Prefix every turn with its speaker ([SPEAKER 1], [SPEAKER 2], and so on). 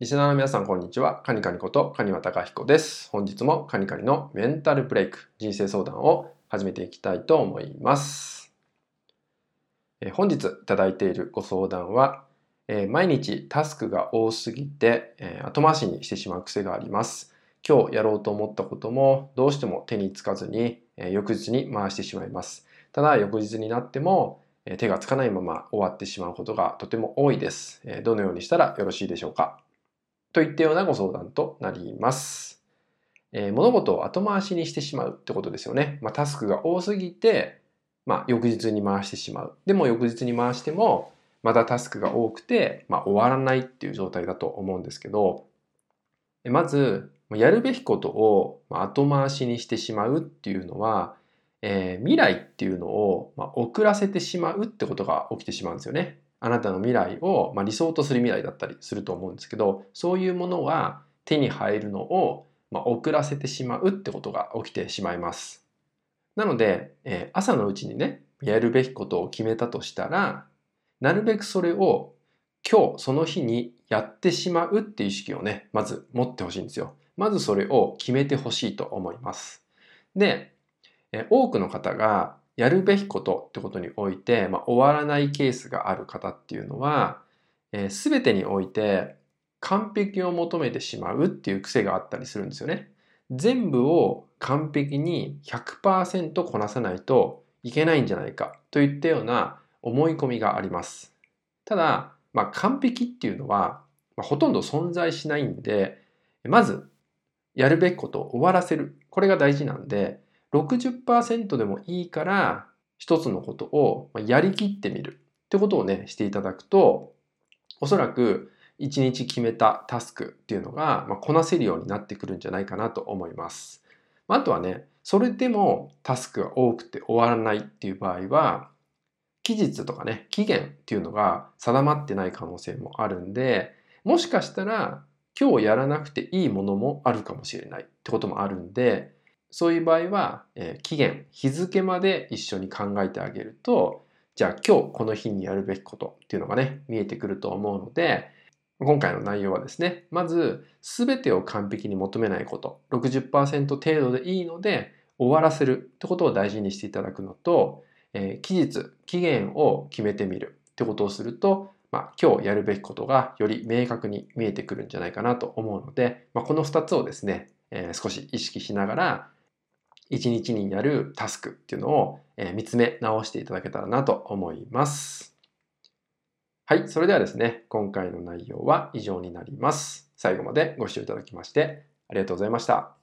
[SPEAKER 1] リスナーの皆さん、こんにちは。カニカニことカニワタカヒコです。本日もカニカニのメンタルブレイク、人生相談を始めていきたいと思います。え本日いただいているご相談は、え毎日タスクが多すぎて、え後回しにしてしまう癖があります。今日やろうと思ったこともどうしても手につかずに、え翌日に回してしまいます。ただ翌日になってもえ手がつかないまま終わってしまうことがとても多いです。えどのようにしたらよろしいでしょうか？といったようなご相談となります。えー、物事を後回しにしてしまうってことですよね。まあ、タスクが多すぎて、まあ、翌日に回してしまう。でも翌日に回しても、またタスクが多くて、まあ、終わらないっていう状態だと思うんですけど、まず、やるべきことを後回しにしてしまうっていうのは、えー、未来っていうのを、遅らせてしまうってことが起きてしまうんですよね。あなたの未来を、まあ、理想とする未来だったりすると思うんですけどそういうものは手に入るのを、まあ、遅らせてしまうってことが起きてしまいます。なので、えー、朝のうちにねやるべきことを決めたとしたらなるべくそれを今日その日にやってしまうっていう意識をねまず持ってほしいんですよ。まずそれを決めてほしいと思います。で、え多くの方がやるべきことってことにおいて、まあ、終わらないケースがある方っていうのは、えー、全てにおいて完璧を求めてしまうっていう癖があったりするんですよね。全部を完璧に100%こなさないといけないんじゃないかといったような思い込みがあります。ただ、まあ、完璧っていうのは、まあ、ほとんど存在しないんで、まずやるべきことを終わらせる。これが大事なんで、60%でもいいから一つのことをやりきってみるってことをねしていただくとおそらく一日決めたタスクっていうのが、まこなせるようになってくるんじゃないかなと思います。あとはねそれでもタスクが多くて終わらないっていう場合は期日とかね期限っていうのが定まってない可能性もあるんでもしかしたら今日やらなくていいものもあるかもしれないってこともあるんでそういう場合は、えー、期限、日付まで一緒に考えてあげると、じゃあ今日この日にやるべきことっていうのがね、見えてくると思うので、今回の内容はですね、まず全てを完璧に求めないこと、60%程度でいいので終わらせるってことを大事にしていただくのと、えー、期日、期限を決めてみるってことをすると、まあ、今日やるべきことがより明確に見えてくるんじゃないかなと思うので、まあ、この2つをですね、えー、少し意識しながら1日にやるタスクっていうのを、え見つめ直していただけたらなと思います。はい、それではですね、今回の内容は以上になります。最後までご視聴いただきましてありがとうございました。